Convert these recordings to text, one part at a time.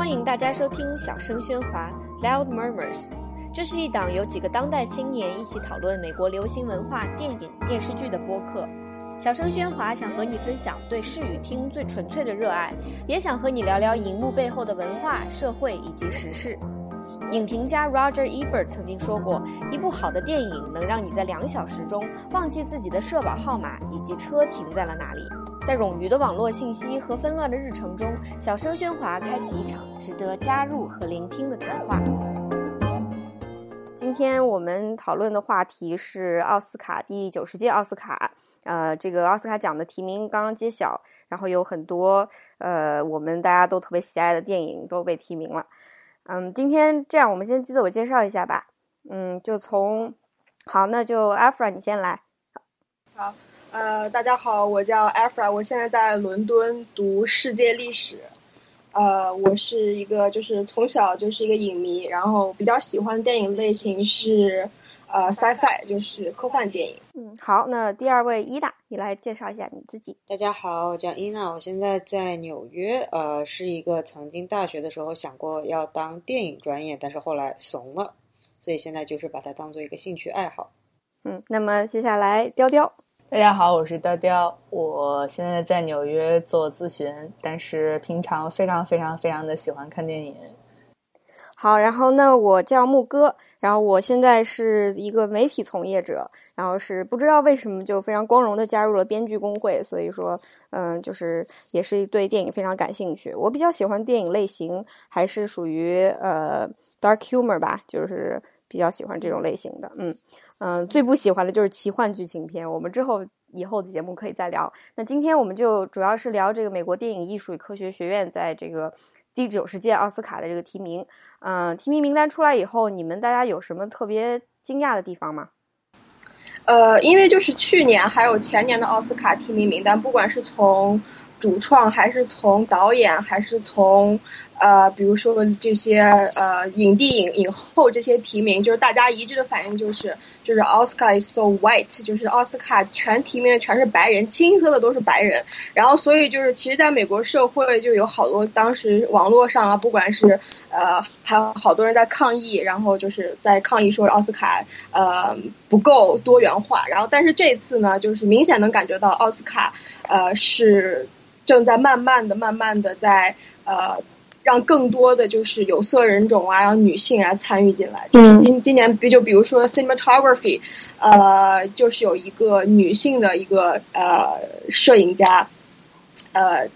欢迎大家收听《小声喧哗》（Loud Murmurs）。这是一档由几个当代青年一起讨论美国流行文化、电影、电视剧的播客。小声喧哗想和你分享对视与听最纯粹的热爱，也想和你聊聊荧幕背后的文化、社会以及时事。影评家 Roger Ebert 曾经说过：“一部好的电影能让你在两小时中忘记自己的社保号码以及车停在了哪里。”在冗余的网络信息和纷乱的日程中，小声喧哗开启一场值得加入和聆听的谈话。今天我们讨论的话题是奥斯卡第九十届奥斯卡。呃，这个奥斯卡奖的提名刚刚揭晓，然后有很多呃我们大家都特别喜爱的电影都被提名了。嗯，今天这样，我们先自我介绍一下吧。嗯，就从好，那就 Afra 你先来。好。呃，大家好，我叫 Afra，我现在在伦敦读世界历史。呃，我是一个就是从小就是一个影迷，然后比较喜欢电影类型是呃 sci-fi，就是科幻电影。嗯，好，那第二位伊娜，你来介绍一下你自己。大家好，我叫伊娜，我现在在纽约，呃，是一个曾经大学的时候想过要当电影专业，但是后来怂了，所以现在就是把它当做一个兴趣爱好。嗯，那么接下来雕雕。大家好，我是雕雕，我现在在纽约做咨询，但是平常非常非常非常的喜欢看电影。好，然后那我叫木哥，然后我现在是一个媒体从业者，然后是不知道为什么就非常光荣的加入了编剧工会，所以说，嗯，就是也是对电影非常感兴趣。我比较喜欢电影类型，还是属于呃 dark humor 吧，就是比较喜欢这种类型的，嗯。嗯，最不喜欢的就是奇幻剧情片。我们之后以后的节目可以再聊。那今天我们就主要是聊这个美国电影艺术与科学学院在这个第九十届奥斯卡的这个提名。嗯，提名名单出来以后，你们大家有什么特别惊讶的地方吗？呃，因为就是去年还有前年的奥斯卡提名名单，不管是从主创还是从导演还是从。呃，比如说这些呃影帝影影后这些提名，就是大家一致的反应就是，就是奥斯卡 is so white，就是奥斯卡全提名的全是白人，清一色的都是白人。然后所以就是，其实在美国社会就有好多当时网络上啊，不管是呃还有好多人在抗议，然后就是在抗议说奥斯卡呃不够多元化。然后但是这次呢，就是明显能感觉到奥斯卡呃是正在慢慢的、慢慢的在呃。让更多的就是有色人种啊，让女性啊参与进来。就是今今年，比就比如说 cinematography，呃，就是有一个女性的一个呃摄影家，呃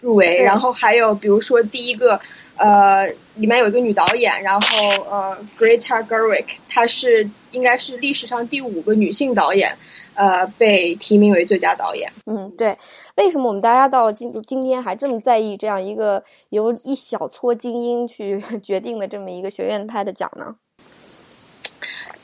入围。然后还有比如说第一个呃里面有一个女导演，然后呃 Greta Gerwig，她是应该是历史上第五个女性导演。呃，被提名为最佳导演。嗯，对。为什么我们大家到今今天还这么在意这样一个由一小撮精英去 决定的这么一个学院派的奖呢？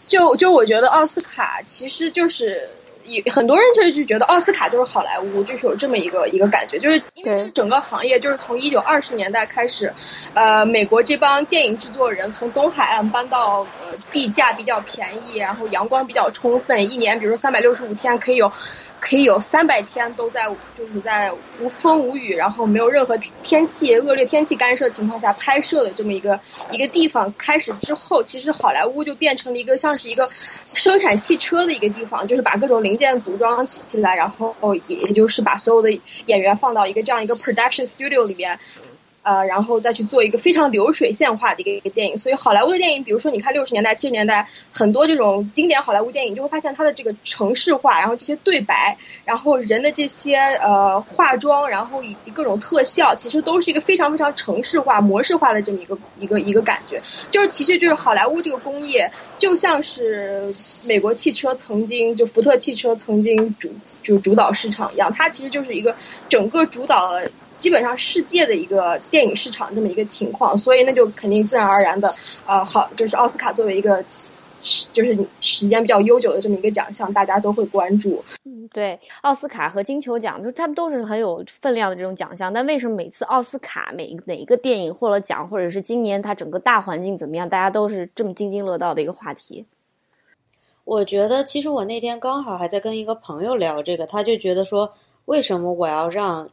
就就我觉得奥斯卡其实就是。有很多人就就觉得奥斯卡就是好莱坞，就是有这么一个一个感觉，就是因为整个行业就是从一九二十年代开始，呃，美国这帮电影制作人从东海岸搬到呃地价比较便宜，然后阳光比较充分，一年比如说三百六十五天可以有。可以有三百天都在，就是在无风无雨，然后没有任何天气恶劣天气干涉情况下拍摄的这么一个一个地方。开始之后，其实好莱坞就变成了一个像是一个生产汽车的一个地方，就是把各种零件组装起来，然后也也就是把所有的演员放到一个这样一个 production studio 里边。呃，然后再去做一个非常流水线化的一个一个电影，所以好莱坞的电影，比如说你看六十年代、七十年代很多这种经典好莱坞电影，就会发现它的这个城市化，然后这些对白，然后人的这些呃化妆，然后以及各种特效，其实都是一个非常非常城市化、模式化的这么一个一个一个感觉。就是其实就是好莱坞这个工业，就像是美国汽车曾经就福特汽车曾经主就主导市场一样，它其实就是一个整个主导了。基本上世界的一个电影市场这么一个情况，所以那就肯定自然而然的，啊，好，就是奥斯卡作为一个，就是时间比较悠久的这么一个奖项，大家都会关注。嗯，对，奥斯卡和金球奖，就他们都是很有分量的这种奖项，但为什么每次奥斯卡每哪一个电影获了奖，或者是今年它整个大环境怎么样，大家都是这么津津乐道的一个话题？我觉得，其实我那天刚好还在跟一个朋友聊这个，他就觉得说，为什么我要让。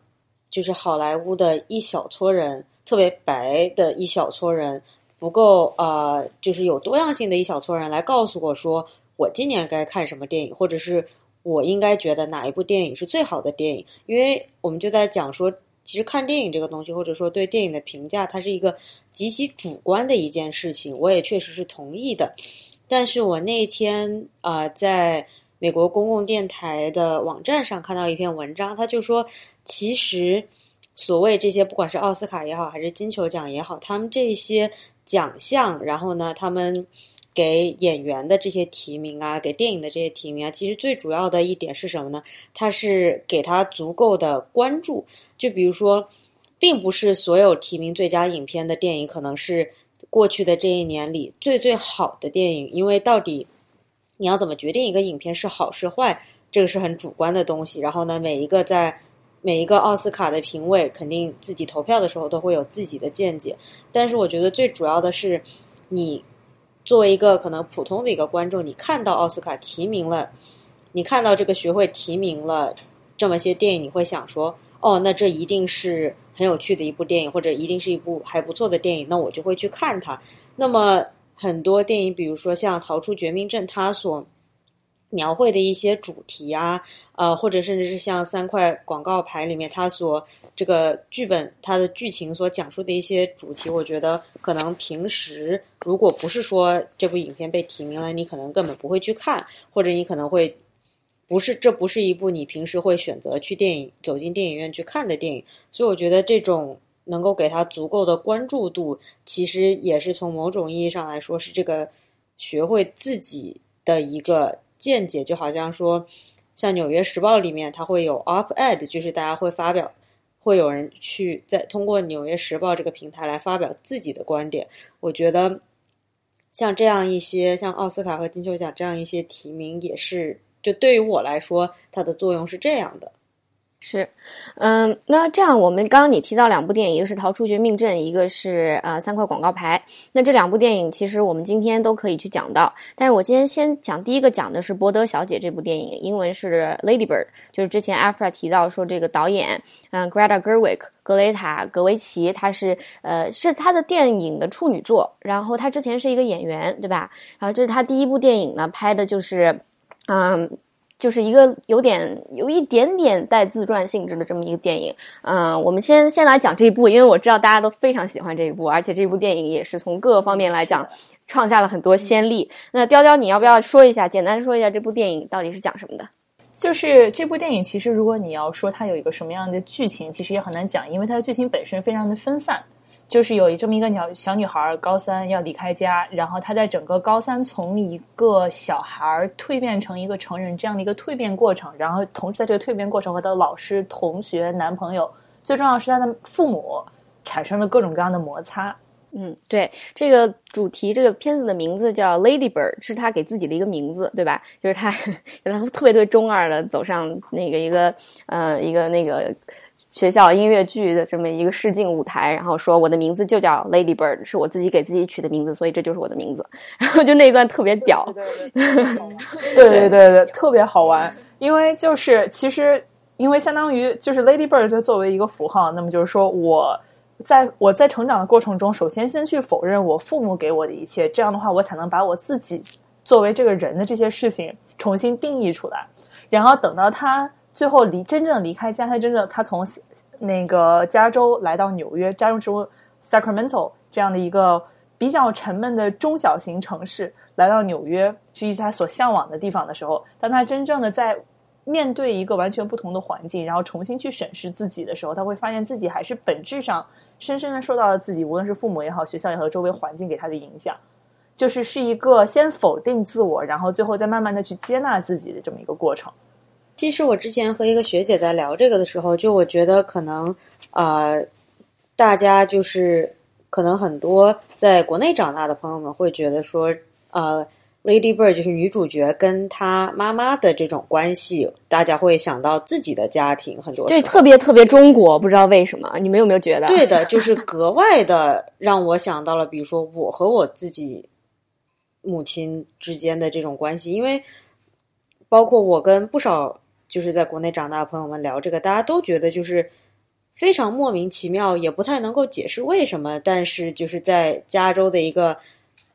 就是好莱坞的一小撮人特别白的一小撮人，不够呃，就是有多样性的一小撮人来告诉我说，我今年该看什么电影，或者是我应该觉得哪一部电影是最好的电影。因为我们就在讲说，其实看电影这个东西，或者说对电影的评价，它是一个极其主观的一件事情。我也确实是同意的。但是我那天啊，在美国公共电台的网站上看到一篇文章，他就说，其实所谓这些，不管是奥斯卡也好，还是金球奖也好，他们这些奖项，然后呢，他们给演员的这些提名啊，给电影的这些提名啊，其实最主要的一点是什么呢？它是给他足够的关注。就比如说，并不是所有提名最佳影片的电影可能是。过去的这一年里，最最好的电影，因为到底你要怎么决定一个影片是好是坏，这个是很主观的东西。然后呢，每一个在每一个奥斯卡的评委肯定自己投票的时候都会有自己的见解。但是我觉得最主要的是，你作为一个可能普通的一个观众，你看到奥斯卡提名了，你看到这个学会提名了这么些电影，你会想说，哦，那这一定是。很有趣的一部电影，或者一定是一部还不错的电影，那我就会去看它。那么很多电影，比如说像《逃出绝命镇》，它所描绘的一些主题啊，呃，或者甚至是像三块广告牌里面它所这个剧本它的剧情所讲述的一些主题，我觉得可能平时如果不是说这部影片被提名了，你可能根本不会去看，或者你可能会。不是，这不是一部你平时会选择去电影走进电影院去看的电影，所以我觉得这种能够给他足够的关注度，其实也是从某种意义上来说是这个学会自己的一个见解，就好像说，像《纽约时报》里面它会有 op-ed，就是大家会发表，会有人去在通过《纽约时报》这个平台来发表自己的观点。我觉得像这样一些，像奥斯卡和金球奖这样一些提名也是。就对于我来说，它的作用是这样的。是，嗯，那这样我们刚刚你提到两部电影，一个是《逃出绝命镇》，一个是呃三块广告牌。那这两部电影其实我们今天都可以去讲到，但是我今天先讲第一个，讲的是《伯德小姐》这部电影，英文是《Lady Bird》，就是之前 Afra 提到说这个导演，嗯，Greta Gerwig 格雷塔格维奇，她是呃是她的电影的处女作，然后她之前是一个演员，对吧？然后这是她第一部电影呢，拍的就是。嗯，就是一个有点有一点点带自传性质的这么一个电影。嗯，我们先先来讲这一部，因为我知道大家都非常喜欢这一部，而且这部电影也是从各个方面来讲创下了很多先例。那雕雕，你要不要说一下，简单说一下这部电影到底是讲什么的？就是这部电影，其实如果你要说它有一个什么样的剧情，其实也很难讲，因为它的剧情本身非常的分散。就是有这么一个鸟小女孩，高三要离开家，然后她在整个高三从一个小孩蜕变成一个成人这样的一个蜕变过程，然后同时在这个蜕变过程和她的老师、同学、男朋友，最重要是她的父母产生了各种各样的摩擦。嗯，对，这个主题，这个片子的名字叫《Lady Bird》，是他给自己的一个名字，对吧？就是他，他特别特别中二的走上那个一个呃一个那个。学校音乐剧的这么一个试镜舞台，然后说我的名字就叫 Lady Bird，是我自己给自己取的名字，所以这就是我的名字。然 后就那一段特别屌，对对对对，特别好玩。因为就是其实，因为相当于就是 Lady Bird 它作为一个符号，那么就是说我在我在成长的过程中，首先先去否认我父母给我的一切，这样的话我才能把我自己作为这个人的这些事情重新定义出来，然后等到他。最后离真正离开家，他真正他从那个加州来到纽约，加州 Sacramento 这样的一个比较沉闷的中小型城市，来到纽约是一他所向往的地方的时候，当他真正的在面对一个完全不同的环境，然后重新去审视自己的时候，他会发现自己还是本质上深深的受到了自己，无论是父母也好，学校也好，周围环境给他的影响，就是是一个先否定自我，然后最后再慢慢的去接纳自己的这么一个过程。其实我之前和一个学姐在聊这个的时候，就我觉得可能，呃，大家就是可能很多在国内长大的朋友们会觉得说，呃，Lady Bird 就是女主角跟她妈妈的这种关系，大家会想到自己的家庭，很多对特别特别中国，不知道为什么，你们有没有觉得？对的，就是格外的让我想到了，比如说我和我自己母亲之间的这种关系，因为包括我跟不少。就是在国内长大的朋友们聊这个，大家都觉得就是非常莫名其妙，也不太能够解释为什么。但是就是在加州的一个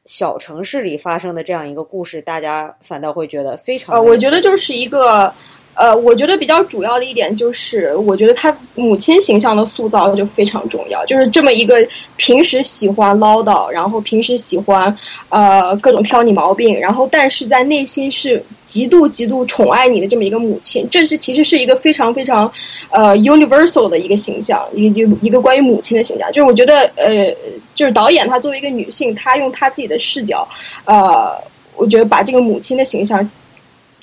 小城市里发生的这样一个故事，大家反倒会觉得非常……呃，我觉得就是一个。呃，我觉得比较主要的一点就是，我觉得他母亲形象的塑造就非常重要。就是这么一个平时喜欢唠叨，然后平时喜欢呃各种挑你毛病，然后但是在内心是极度极度宠爱你的这么一个母亲，这是其实是一个非常非常呃 universal 的一个形象，一个一个关于母亲的形象。就是我觉得呃，就是导演她作为一个女性，她用她自己的视角，呃，我觉得把这个母亲的形象。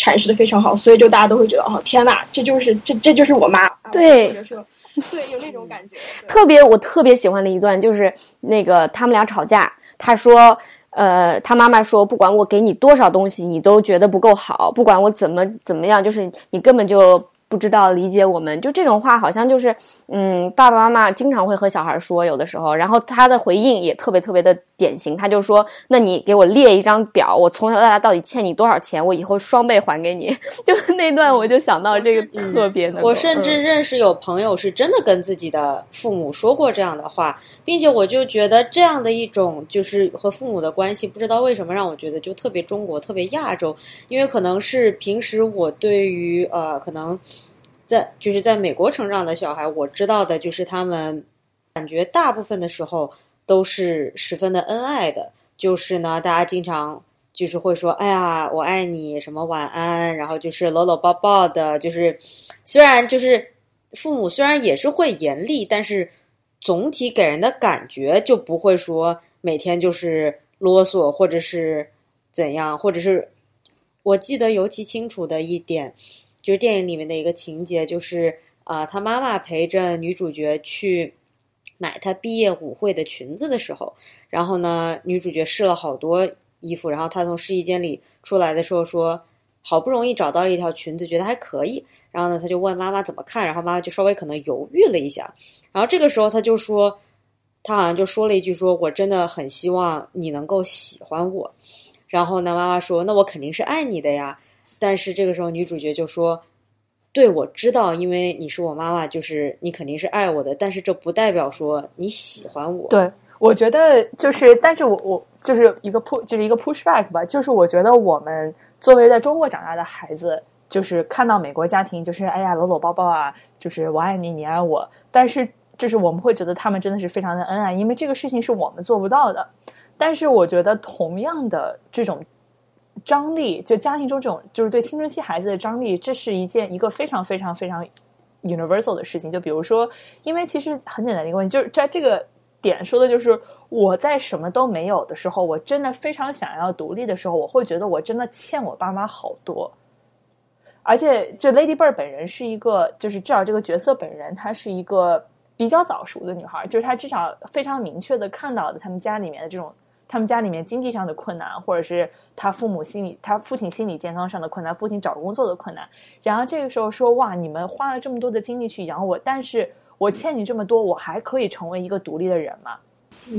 阐释的非常好，所以就大家都会觉得，哦，天呐，这就是这这就是我妈，对，或者说，对，有那种感觉。特别我特别喜欢的一段就是那个他们俩吵架，他说，呃，他妈妈说，不管我给你多少东西，你都觉得不够好，不管我怎么怎么样，就是你根本就。不知道理解我们，就这种话好像就是，嗯，爸爸妈妈经常会和小孩说，有的时候，然后他的回应也特别特别的典型，他就说：“那你给我列一张表，我从小到大到底欠你多少钱，我以后双倍还给你。”就那段，我就想到这个特别的。我甚至认识有朋友是真的跟自己的父母说过这样的话，并且我就觉得这样的一种就是和父母的关系，不知道为什么让我觉得就特别中国，特别亚洲，因为可能是平时我对于呃可能。就是在美国成长的小孩，我知道的就是他们感觉大部分的时候都是十分的恩爱的。就是呢，大家经常就是会说：“哎呀，我爱你，什么晚安。”然后就是搂搂抱抱的。就是虽然就是父母虽然也是会严厉，但是总体给人的感觉就不会说每天就是啰嗦或者是怎样，或者是我记得尤其清楚的一点。就是电影里面的一个情节，就是啊，他妈妈陪着女主角去买她毕业舞会的裙子的时候，然后呢，女主角试了好多衣服，然后她从试衣间里出来的时候说，好不容易找到了一条裙子，觉得还可以，然后呢，她就问妈妈怎么看，然后妈妈就稍微可能犹豫了一下，然后这个时候她就说，她好像就说了一句，说我真的很希望你能够喜欢我，然后呢，妈妈说，那我肯定是爱你的呀。但是这个时候，女主角就说：“对我知道，因为你是我妈妈，就是你肯定是爱我的。但是这不代表说你喜欢我。”对，我觉得就是，但是我我就是一个 push，就是一个 push back 吧。就是我觉得我们作为在中国长大的孩子，就是看到美国家庭，就是哎呀搂搂抱抱啊，就是我爱你，你爱我。但是就是我们会觉得他们真的是非常的恩爱，因为这个事情是我们做不到的。但是我觉得同样的这种。张力，就家庭中这种，就是对青春期孩子的张力，这是一件一个非常非常非常 universal 的事情。就比如说，因为其实很简单的一个问题，就是在这个点说的就是我在什么都没有的时候，我真的非常想要独立的时候，我会觉得我真的欠我爸妈好多。而且，就 Lady Bird 本人是一个，就是至少这个角色本人，她是一个比较早熟的女孩，就是她至少非常明确的看到了他们家里面的这种。他们家里面经济上的困难，或者是他父母心理、他父亲心理健康上的困难，父亲找工作的困难。然后这个时候说：“哇，你们花了这么多的精力去养我，但是我欠你这么多，我还可以成为一个独立的人吗？”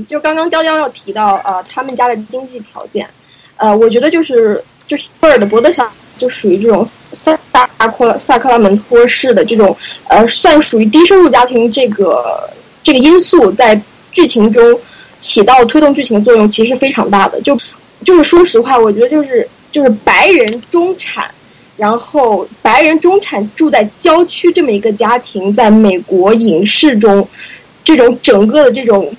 就刚刚雕雕要提到呃，他们家的经济条件，呃，我觉得就是就是贝尔的伯德小就属于这种萨萨克萨克拉门托式的这种呃，算属于低收入家庭这个这个因素在剧情中。起到推动剧情的作用其实非常大的，就就是说实话，我觉得就是就是白人中产，然后白人中产住在郊区这么一个家庭，在美国影视中，这种整个的这种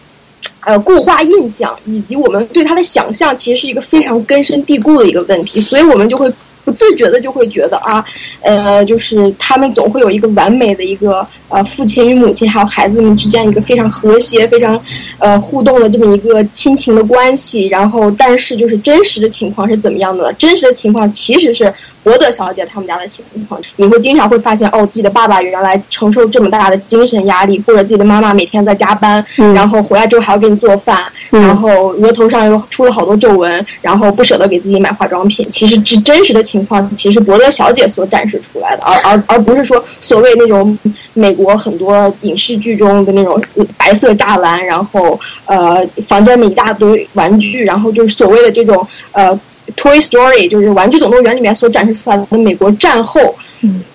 呃固化印象，以及我们对他的想象，其实是一个非常根深蒂固的一个问题，所以我们就会。不自觉的就会觉得啊，呃，就是他们总会有一个完美的一个呃父亲与母亲还有孩子们之间一个非常和谐、非常呃互动的这么一个亲情的关系。然后，但是就是真实的情况是怎么样的呢？真实的情况其实是伯德小姐他们家的情况。你会经常会发现，哦，自己的爸爸原来承受这么大的精神压力，或者自己的妈妈每天在加班，然后回来之后还要给你做饭，然后额头上又出了好多皱纹，然后不舍得给自己买化妆品。其实这真实的情。情况其实伯德小姐所展示出来的，而而而不是说所谓那种美国很多影视剧中的那种白色栅栏，然后呃房间里一大堆玩具，然后就是所谓的这种呃 Toy Story，就是玩具总动员里面所展示出来的美国战后，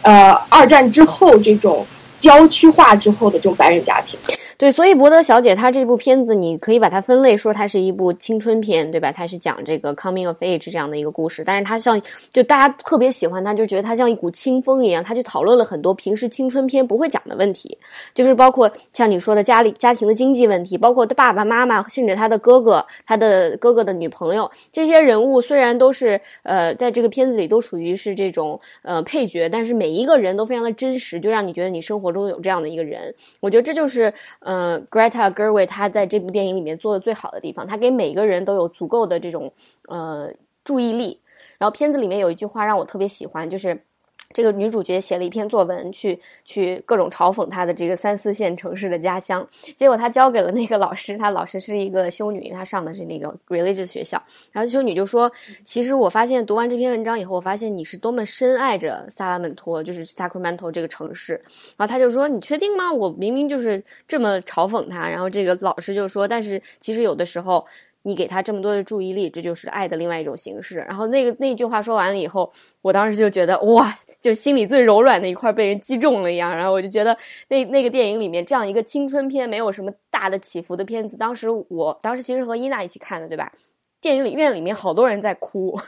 呃二战之后这种郊区化之后的这种白人家庭。对，所以《博德小姐》她这部片子，你可以把它分类说它是一部青春片，对吧？它是讲这个 coming of age 这样的一个故事，但是它像就大家特别喜欢它，就觉得它像一股清风一样，它就讨论了很多平时青春片不会讲的问题，就是包括像你说的家里家庭的经济问题，包括他爸爸妈妈，甚至他的哥哥，他的哥哥的女朋友，这些人物虽然都是呃在这个片子里都属于是这种呃配角，但是每一个人都非常的真实，就让你觉得你生活中有这样的一个人。我觉得这就是。呃，Greta Gerwig 他在这部电影里面做的最好的地方，他给每个人都有足够的这种呃注意力。然后片子里面有一句话让我特别喜欢，就是。这个女主角写了一篇作文，去去各种嘲讽她的这个三四线城市的家乡。结果她交给了那个老师，她老师是一个修女，她上的是那个 religious 学校。然后修女就说：“其实我发现读完这篇文章以后，我发现你是多么深爱着萨拉门托，就是 Sacramento 这个城市。”然后她就说：“你确定吗？我明明就是这么嘲讽他。”然后这个老师就说：“但是其实有的时候。”你给他这么多的注意力，这就是爱的另外一种形式。然后那个那句话说完了以后，我当时就觉得哇，就心里最柔软的一块被人击中了一样。然后我就觉得那那个电影里面这样一个青春片，没有什么大的起伏的片子，当时我当时其实和伊娜一起看的，对吧？电影里院里面好多人在哭。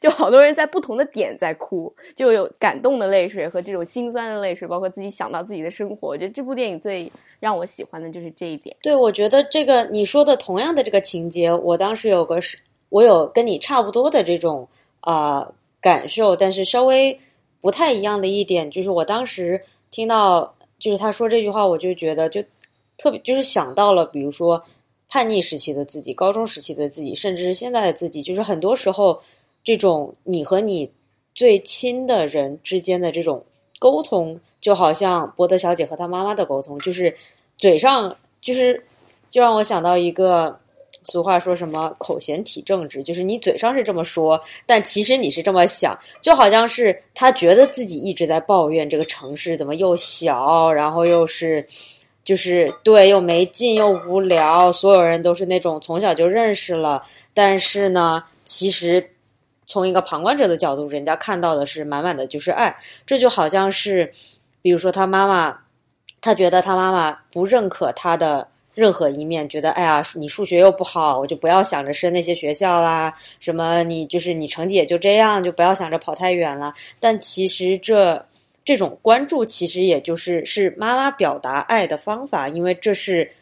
就好多人在不同的点在哭，就有感动的泪水和这种心酸的泪水，包括自己想到自己的生活。我觉得这部电影最让我喜欢的就是这一点。对，我觉得这个你说的同样的这个情节，我当时有个是，我有跟你差不多的这种啊感受，但是稍微不太一样的一点就是，我当时听到就是他说这句话，我就觉得就特别就是想到了，比如说叛逆时期的自己、高中时期的自己，甚至是现在的自己，就是很多时候。这种你和你最亲的人之间的这种沟通，就好像伯德小姐和她妈妈的沟通，就是嘴上就是就让我想到一个俗话，说什么口嫌体正直，就是你嘴上是这么说，但其实你是这么想，就好像是他觉得自己一直在抱怨这个城市怎么又小，然后又是就是对又没劲又无聊，所有人都是那种从小就认识了，但是呢，其实。从一个旁观者的角度，人家看到的是满满的就是爱，这就好像是，比如说他妈妈，他觉得他妈妈不认可他的任何一面，觉得哎呀，你数学又不好，我就不要想着升那些学校啦，什么你就是你成绩也就这样，就不要想着跑太远了。但其实这这种关注，其实也就是是妈妈表达爱的方法，因为这是，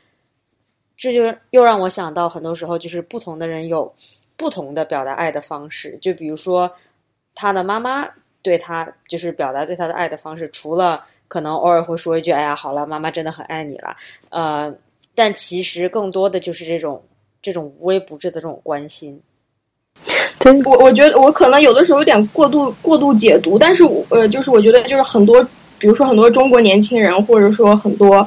这就又让我想到，很多时候就是不同的人有。不同的表达爱的方式，就比如说，他的妈妈对他就是表达对他的爱的方式，除了可能偶尔会说一句“哎呀，好了，妈妈真的很爱你了”，呃，但其实更多的就是这种这种无微不至的这种关心。我我觉得我可能有的时候有点过度过度解读，但是呃，就是我觉得就是很多，比如说很多中国年轻人，或者说很多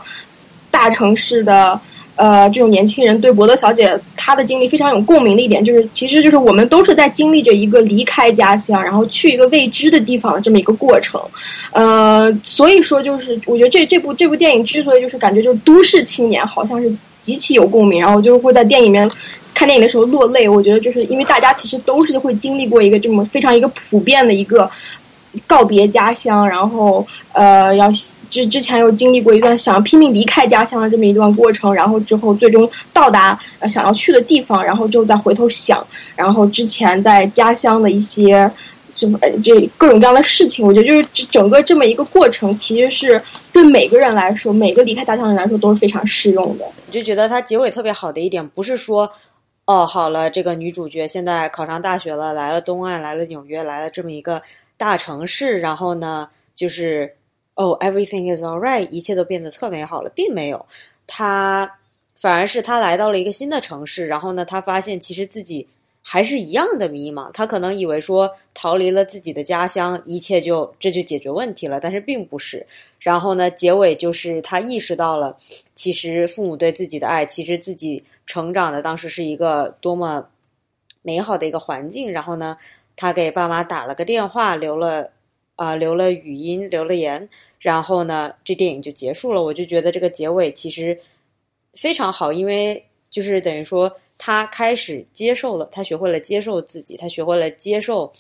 大城市的。呃，这种年轻人对伯德小姐她的经历非常有共鸣的一点，就是其实就是我们都是在经历着一个离开家乡，然后去一个未知的地方的这么一个过程。呃，所以说就是我觉得这这部这部电影之所以就是感觉就是都市青年好像是极其有共鸣，然后就会在电影里面看电影的时候落泪。我觉得就是因为大家其实都是会经历过一个这么非常一个普遍的一个告别家乡，然后呃要。之之前又经历过一段想要拼命离开家乡的这么一段过程，然后之后最终到达呃想要去的地方，然后就再回头想，然后之前在家乡的一些什么这各种各样的事情，我觉得就是整个这么一个过程，其实是对每个人来说，每个离开家乡的人来说都是非常适用的。我就觉得它结尾特别好的一点，不是说哦好了，这个女主角现在考上大学了，来了东岸，来了纽约，来了这么一个大城市，然后呢就是。哦，everything is alright，一切都变得特美好了，并没有。他反而是他来到了一个新的城市，然后呢，他发现其实自己还是一样的迷茫。他可能以为说逃离了自己的家乡，一切就这就解决问题了，但是并不是。然后呢，结尾就是他意识到了，其实父母对自己的爱，其实自己成长的当时是一个多么美好的一个环境。然后呢，他给爸妈打了个电话，留了。啊，留了语音，留了言，然后呢，这电影就结束了。我就觉得这个结尾其实非常好，因为就是等于说他开始接受了，他学会了接受自己，他学会了接受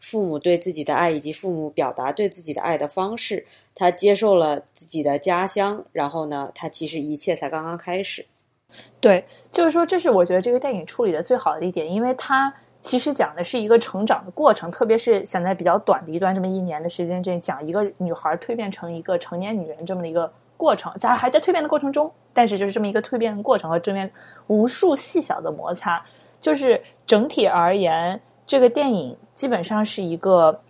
父母对自己的爱以及父母表达对自己的爱的方式。他接受了自己的家乡，然后呢，他其实一切才刚刚开始。对，就是说，这是我觉得这个电影处理的最好的一点，因为他其实讲的是一个成长的过程，特别是想在比较短的一段这么一年的时间这，讲一个女孩蜕变成一个成年女人这么的一个过程，假如还在蜕变的过程中，但是就是这么一个蜕变的过程和这边无数细小的摩擦，就是整体而言，这个电影基本上是一个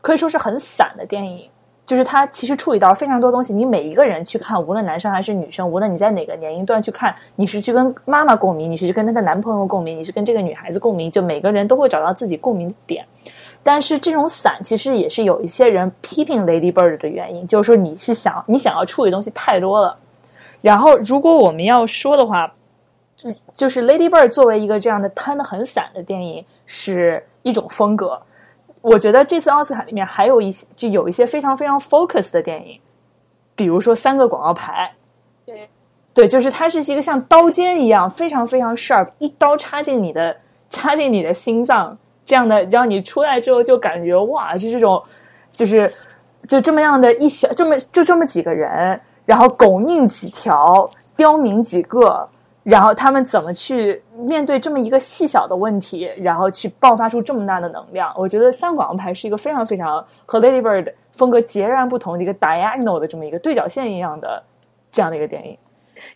可以说是很散的电影。就是他其实处理到非常多东西，你每一个人去看，无论男生还是女生，无论你在哪个年龄段去看，你是去跟妈妈共鸣，你是去跟她的男朋友共鸣，你是跟这个女孩子共鸣，就每个人都会找到自己共鸣点。但是这种散其实也是有一些人批评 Lady Bird 的原因，就是说你是想你想要处理东西太多了。然后如果我们要说的话，就是 Lady Bird 作为一个这样的摊的很散的电影，是一种风格。我觉得这次奥斯卡里面还有一些，就有一些非常非常 focus 的电影，比如说三个广告牌，对，对，就是它是一个像刀尖一样非常非常 sharp，一刀插进你的插进你的心脏这样的，让你出来之后就感觉哇，就这种，就是就这么样的一小这么就这么几个人，然后狗命几条，刁民几个。然后他们怎么去面对这么一个细小的问题，然后去爆发出这么大的能量？我觉得《三广告牌》是一个非常非常和《Lady Bird》风格截然不同的一个 diagonal 的这么一个对角线一样的这样的一个电影。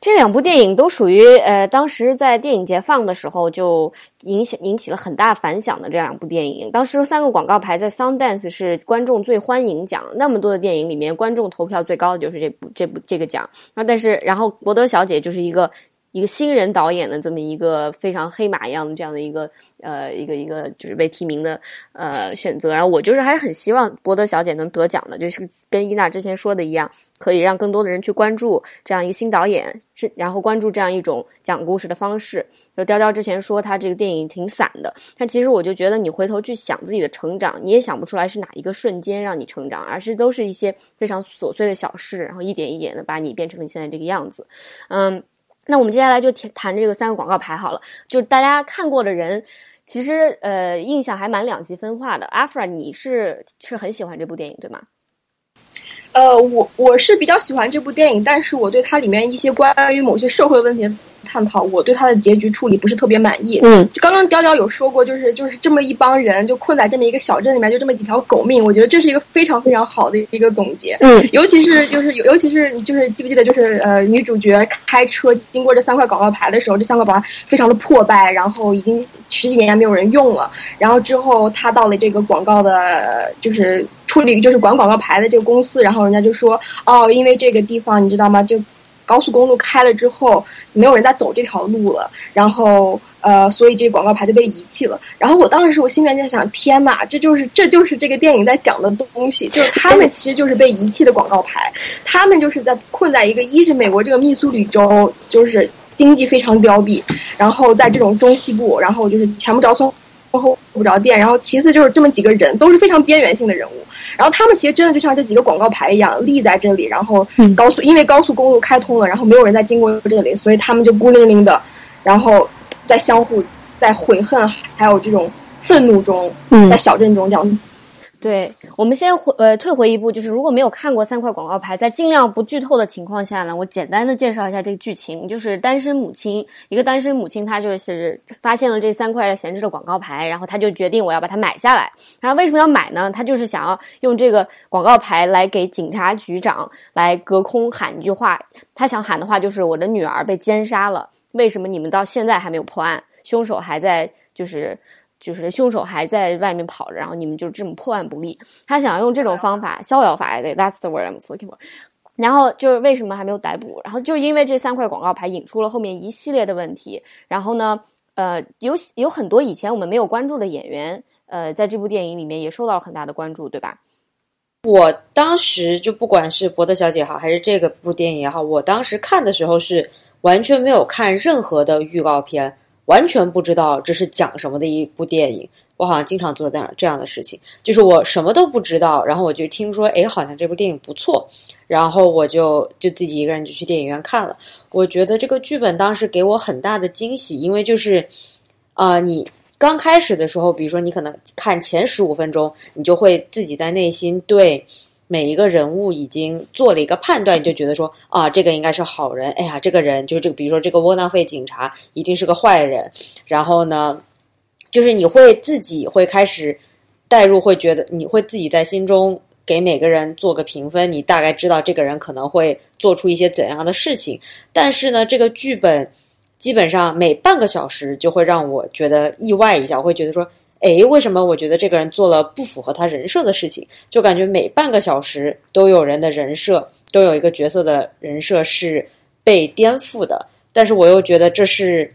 这两部电影都属于呃，当时在电影节放的时候就影响引起了很大反响的这两部电影。当时三个广告牌在 Sundance 是观众最欢迎奖，那么多的电影里面，观众投票最高的就是这部这部这个奖。那，但是然后《伯德小姐》就是一个。一个新人导演的这么一个非常黑马一样的这样的一个呃一个一个就是被提名的呃选择，然后我就是还是很希望博德小姐能得奖的，就是跟伊娜之前说的一样，可以让更多的人去关注这样一个新导演，是然后关注这样一种讲故事的方式。就雕雕之前说他这个电影挺散的，但其实我就觉得你回头去想自己的成长，你也想不出来是哪一个瞬间让你成长，而是都是一些非常琐碎的小事，然后一点一点的把你变成你现在这个样子，嗯。那我们接下来就谈谈这个三个广告牌好了，就大家看过的人，其实呃印象还蛮两极分化的。阿弗拉，你是是很喜欢这部电影对吗？呃，我我是比较喜欢这部电影，但是我对它里面一些关于某些社会问题。探讨我对他的结局处理不是特别满意。嗯，就刚刚雕雕有说过，就是就是这么一帮人就困在这么一个小镇里面，就这么几条狗命。我觉得这是一个非常非常好的一个总结。嗯，尤其是就是尤其是就是记不记得就是呃女主角开车经过这三块广告牌的时候，这三块广告牌非常的破败，然后已经十几年没有人用了。然后之后他到了这个广告的，就是处理就是管广告牌的这个公司，然后人家就说哦，因为这个地方你知道吗？就高速公路开了之后，没有人在走这条路了，然后呃，所以这个广告牌就被遗弃了。然后我当时我心里面在想，天哪，这就是这就是这个电影在讲的东西，就是他们其实就是被遗弃的广告牌，他们就是在困在一个一是美国这个密苏里州，就是经济非常凋敝，然后在这种中西部，然后就是前不着村后不着店，然后其次就是这么几个人都是非常边缘性的人物。然后他们其实真的就像这几个广告牌一样立在这里，然后高速因为高速公路开通了，然后没有人再经过这里，所以他们就孤零零的，然后在相互在悔恨还有这种愤怒中，在小镇中这样。对我们先回呃退回一步，就是如果没有看过三块广告牌，在尽量不剧透的情况下呢，我简单的介绍一下这个剧情，就是单身母亲，一个单身母亲，她就是发现了这三块闲置的广告牌，然后她就决定我要把它买下来。然后为什么要买呢？她就是想要用这个广告牌来给警察局长来隔空喊一句话，她想喊的话就是我的女儿被奸杀了，为什么你们到现在还没有破案？凶手还在就是。就是凶手还在外面跑着，然后你们就这么破案不利。他想要用这种方法，逍遥法，对，That's the word I'm looking for。然后就是为什么还没有逮捕？然后就因为这三块广告牌引出了后面一系列的问题。然后呢，呃，有有很多以前我们没有关注的演员，呃，在这部电影里面也受到了很大的关注，对吧？我当时就不管是博德小姐好，还是这个部电影也好，我当时看的时候是完全没有看任何的预告片。完全不知道这是讲什么的一部电影，我好像经常做这样这样的事情，就是我什么都不知道，然后我就听说，哎，好像这部电影不错，然后我就就自己一个人就去电影院看了。我觉得这个剧本当时给我很大的惊喜，因为就是，啊，你刚开始的时候，比如说你可能看前十五分钟，你就会自己在内心对每一个人物已经做了一个判断，你就觉得说啊，这个应该是好人。哎呀，这个人就是这个，比如说这个窝囊废警察一定是个坏人。然后呢，就是你会自己会开始代入，会觉得你会自己在心中给每个人做个评分，你大概知道这个人可能会做出一些怎样的事情。但是呢，这个剧本。基本上每半个小时就会让我觉得意外一下，我会觉得说，哎，为什么我觉得这个人做了不符合他人设的事情？就感觉每半个小时都有人的人设，都有一个角色的人设是被颠覆的。但是我又觉得这是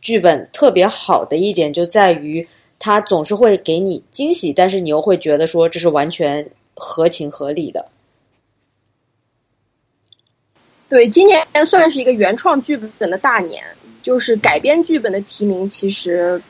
剧本特别好的一点，就在于他总是会给你惊喜，但是你又会觉得说这是完全合情合理的。对，今年算是一个原创剧本的大年。就是改编剧本的提名，其实。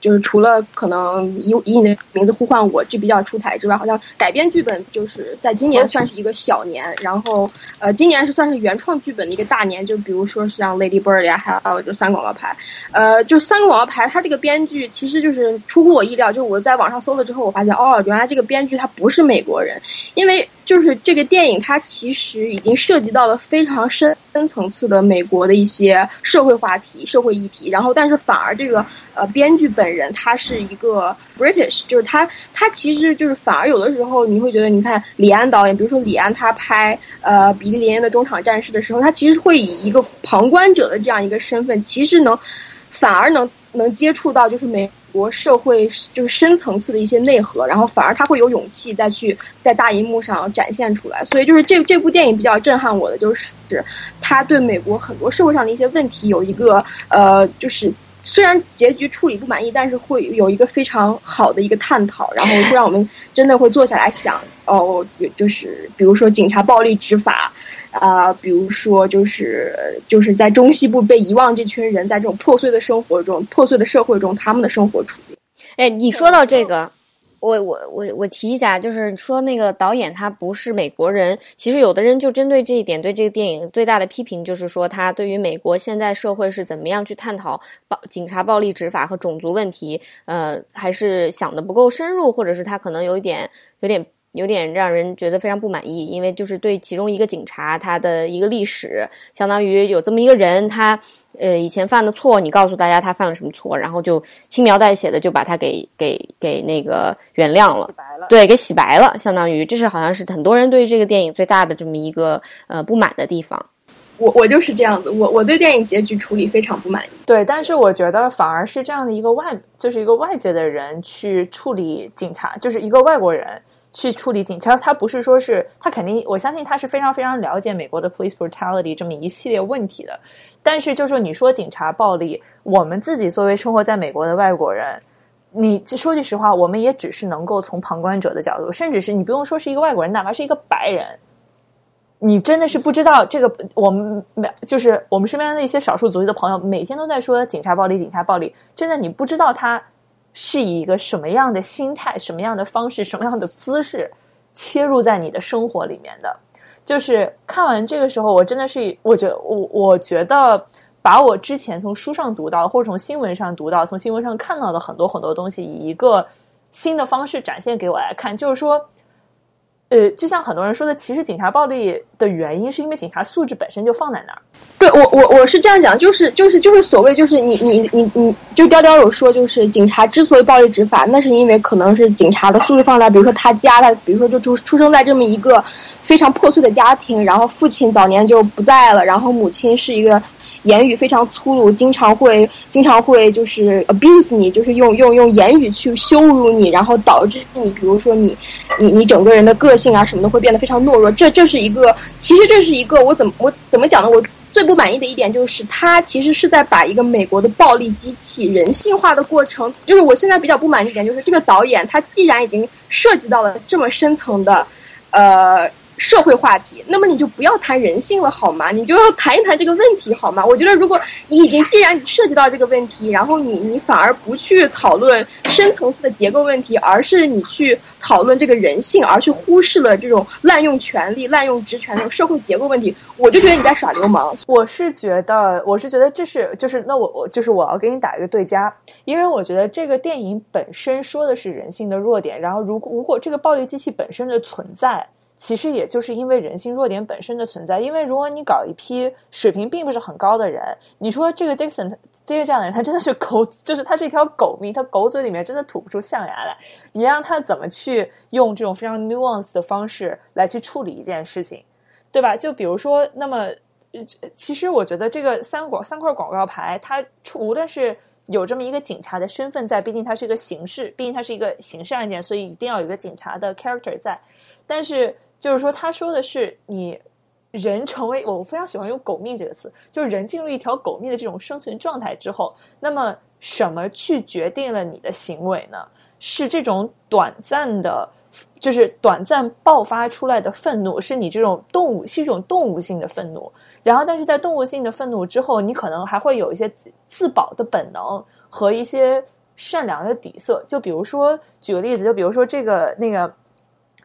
就是除了可能以以你的名字呼唤我就比较出彩之外，好像改编剧本就是在今年算是一个小年。然后呃，今年是算是原创剧本的一个大年。就比如说像 Lady Bird 呀，还有就三个广告牌。呃，就三个广告牌，它这个编剧其实就是出乎我意料。就是我在网上搜了之后，我发现哦，原来这个编剧他不是美国人。因为就是这个电影它其实已经涉及到了非常深深层次的美国的一些社会话题、社会议题。然后但是反而这个呃编剧本。人他是一个 British，就是他他其实就是反而有的时候你会觉得，你看李安导演，比如说李安他拍呃比利林恩的中场战事的时候，他其实会以一个旁观者的这样一个身份，其实能反而能能接触到就是美国社会就是深层次的一些内核，然后反而他会有勇气再去在大荧幕上展现出来。所以就是这这部电影比较震撼我的，就是他对美国很多社会上的一些问题有一个呃就是。虽然结局处理不满意，但是会有一个非常好的一个探讨，然后会让我们真的会坐下来想哦，就是比如说警察暴力执法，啊，比如说就是就是在中西部被遗忘这群人在这种破碎的生活中、破碎的社会中，他们的生活处境。哎，你说到这个。我我我我提一下，就是说那个导演他不是美国人。其实有的人就针对这一点，对这个电影最大的批评就是说，他对于美国现在社会是怎么样去探讨暴警察暴力执法和种族问题，呃，还是想的不够深入，或者是他可能有一点有点。有点让人觉得非常不满意，因为就是对其中一个警察他的一个历史，相当于有这么一个人，他呃以前犯的错，你告诉大家他犯了什么错，然后就轻描淡写的就把他给给给那个原谅了，对，给洗白了，相当于这是好像是很多人对这个电影最大的这么一个呃不满的地方。我我就是这样子，我我对电影结局处理非常不满意。对，但是我觉得反而是这样的一个外，就是一个外界的人去处理警察，就是一个外国人。去处理警察，他不是说是他肯定，我相信他是非常非常了解美国的 police brutality 这么一系列问题的。但是，就是你说警察暴力，我们自己作为生活在美国的外国人，你说句实话，我们也只是能够从旁观者的角度，甚至是你不用说是一个外国人，哪怕是一个白人，你真的是不知道这个。我们每就是我们身边的一些少数族裔的朋友，每天都在说警察暴力，警察暴力，真的你不知道他。是以一个什么样的心态、什么样的方式、什么样的姿势切入在你的生活里面的？就是看完这个时候，我真的是，我觉得我我觉得把我之前从书上读到，或者从新闻上读到、从新闻上看到的很多很多东西，以一个新的方式展现给我来看，就是说。呃，就像很多人说的，其实警察暴力的原因是因为警察素质本身就放在那儿。对我，我我是这样讲，就是就是就是所谓就是你你你你，就雕雕有说，就是警察之所以暴力执法，那是因为可能是警察的素质放在，比如说他家，他比如说就出出生在这么一个非常破碎的家庭，然后父亲早年就不在了，然后母亲是一个。言语非常粗鲁，经常会经常会就是 abuse 你，就是用用用言语去羞辱你，然后导致你，比如说你你你整个人的个性啊什么的会变得非常懦弱。这这是一个，其实这是一个我怎么我怎么讲呢？我最不满意的一点就是，他其实是在把一个美国的暴力机器人性化的过程。就是我现在比较不满意一点，就是这个导演他既然已经涉及到了这么深层的，呃。社会话题，那么你就不要谈人性了好吗？你就要谈一谈这个问题好吗？我觉得如果你已经既然涉及到这个问题，然后你你反而不去讨论深层次的结构问题，而是你去讨论这个人性，而去忽视了这种滥用权力、滥用职权这种社会结构问题，我就觉得你在耍流氓。我是觉得，我是觉得这是就是那我我就是我要给你打一个对家，因为我觉得这个电影本身说的是人性的弱点，然后如果如果这个暴力机器本身的存在。其实也就是因为人性弱点本身的存在，因为如果你搞一批水平并不是很高的人，你说这个 Dixon 这个这样的人，他真的是狗，就是他是一条狗命，他狗嘴里面真的吐不出象牙来。你让他怎么去用这种非常 nuance 的方式来去处理一件事情，对吧？就比如说，那么其实我觉得这个三广三块广告牌，它出无论是有这么一个警察的身份在，毕竟它是一个刑事，毕竟它是一个刑事案件，所以一定要有一个警察的 character 在，但是。就是说，他说的是你人成为我非常喜欢用“狗命”这个词，就是人进入一条狗命的这种生存状态之后，那么什么去决定了你的行为呢？是这种短暂的，就是短暂爆发出来的愤怒，是你这种动物是一种动物性的愤怒。然后，但是在动物性的愤怒之后，你可能还会有一些自保的本能和一些善良的底色。就比如说，举个例子，就比如说这个那个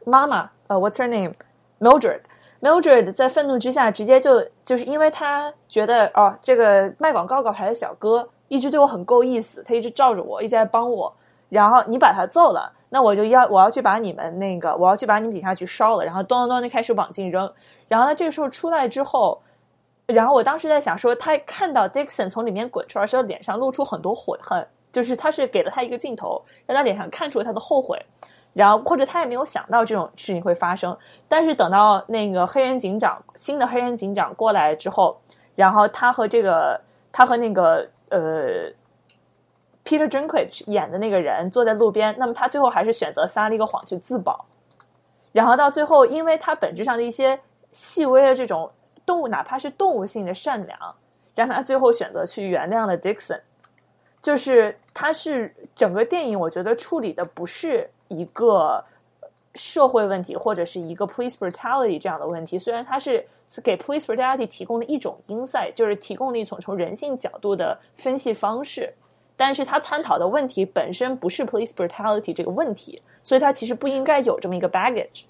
妈妈。，What's her name? Mildred. Mildred 在愤怒之下，直接就就是因为他觉得哦，这个卖广告告牌的小哥一直对我很够意思，他一直罩着我，一直在帮我。然后你把他揍了，那我就要我要去把你们那个，我要去把你们警察局烧了。然后咚咚咚就开始往进扔。然后他这个时候出来之后，然后我当时在想说，他看到 Dixon 从里面滚出来，时候脸上露出很多悔恨，就是他是给了他一个镜头，让他脸上看出了他的后悔。然后或者他也没有想到这种事情会发生，但是等到那个黑人警长新的黑人警长过来之后，然后他和这个他和那个呃 Peter Dinklage 演的那个人坐在路边，那么他最后还是选择撒了一个谎去自保，然后到最后，因为他本质上的一些细微的这种动物，哪怕是动物性的善良，让他最后选择去原谅了 Dixon，就是他是整个电影，我觉得处理的不是。一个社会问题，或者是一个 police brutality 这样的问题，虽然它是给 police brutality 提供了一种 insight，就是提供了一种从人性角度的分析方式，但是他探讨的问题本身不是 police brutality 这个问题，所以他其实不应该有这么一个 baggage。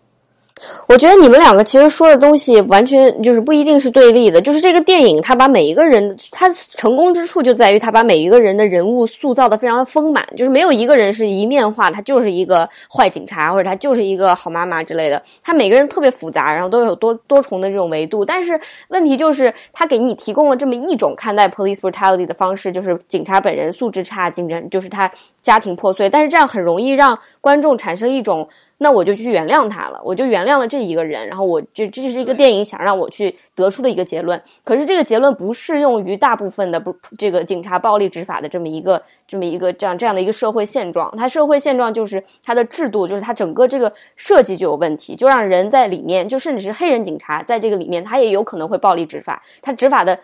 我觉得你们两个其实说的东西完全就是不一定是对立的。就是这个电影，它把每一个人，它成功之处就在于它把每一个人的人物塑造的非常的丰满，就是没有一个人是一面化，他就是一个坏警察或者他就是一个好妈妈之类的。他每个人特别复杂，然后都有多多重的这种维度。但是问题就是，他给你提供了这么一种看待 police brutality 的方式，就是警察本人素质差，警察就是他家庭破碎。但是这样很容易让观众产生一种。那我就去原谅他了，我就原谅了这一个人，然后我就这是一个电影想让我去得出的一个结论。可是这个结论不适用于大部分的不这个警察暴力执法的这么一个这么一个这样这样的一个社会现状。它社会现状就是它的制度，就是它整个这个设计就有问题，就让人在里面，就甚至是黑人警察在这个里面，他也有可能会暴力执法，他执法的。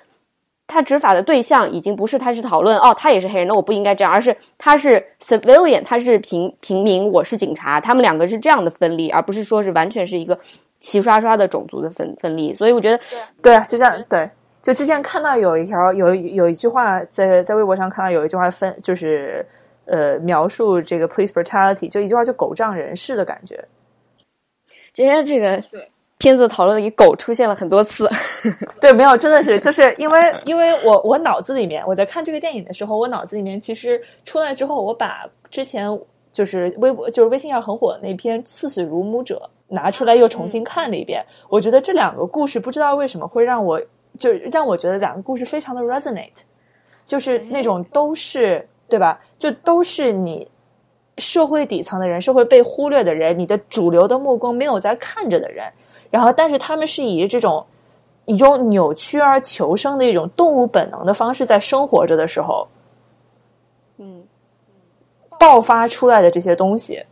他执法的对象已经不是他去讨论哦，他也是黑人，那我不应该这样，而是他是 civilian，他是平平民，我是警察，他们两个是这样的分立，而不是说是完全是一个齐刷刷的种族的分分立。所以我觉得，对啊，就像对，就之前看到有一条有有一句话在在微博上看到有一句话分就是呃描述这个 police brutality，就一句话就狗仗人势的感觉。今天这个对。片子讨论里狗出现了很多次，对，没有，真的是就是因为 因为我我脑子里面我在看这个电影的时候，我脑子里面其实出来之后，我把之前就是微博就是微信上很火的那篇《刺死乳母者》拿出来又重新看了一遍，我觉得这两个故事不知道为什么会让我就让我觉得两个故事非常的 resonate，就是那种都是对吧？就都是你社会底层的人，社会被忽略的人，你的主流的目光没有在看着的人。然后，但是他们是以这种一种扭曲而求生的一种动物本能的方式在生活着的时候，嗯，爆发出来的这些东西。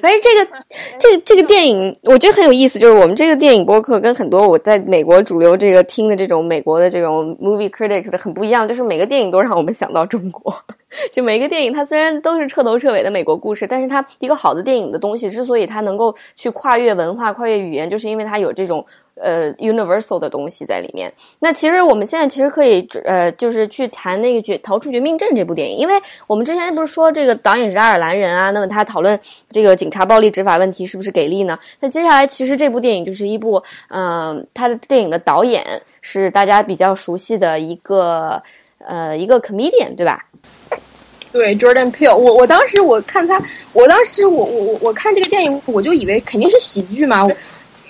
反正这个 这个这个电影，我觉得很有意思。就是我们这个电影播客跟很多我在美国主流这个听的这种美国的这种 movie critics 的很不一样，就是每个电影都让我们想到中国。就每个电影，它虽然都是彻头彻尾的美国故事，但是它一个好的电影的东西，之所以它能够去跨越文化、跨越语言，就是因为它有这种呃 universal 的东西在里面。那其实我们现在其实可以呃，就是去谈那个《绝逃出绝命镇》这部电影，因为我们之前不是说这个导演是爱尔兰人啊，那么他讨论这个警察暴力执法问题是不是给力呢？那接下来其实这部电影就是一部嗯，他的电影的导演是大家比较熟悉的一个。呃，一个 comedian 对吧？对，Jordan Peele。我我当时我看他，我当时我我我我看这个电影，我就以为肯定是喜剧嘛。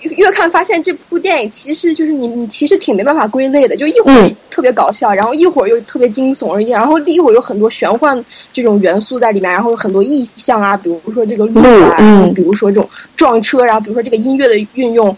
越看发现这部电影其实就是你你其实挺没办法归类的，就一会儿特别搞笑，然后一会儿又特别惊悚而已，然后一会儿有很多玄幻这种元素在里面，然后很多意象啊，比如说这个路啊，比如说这种撞车，然后比如说这个音乐的运用。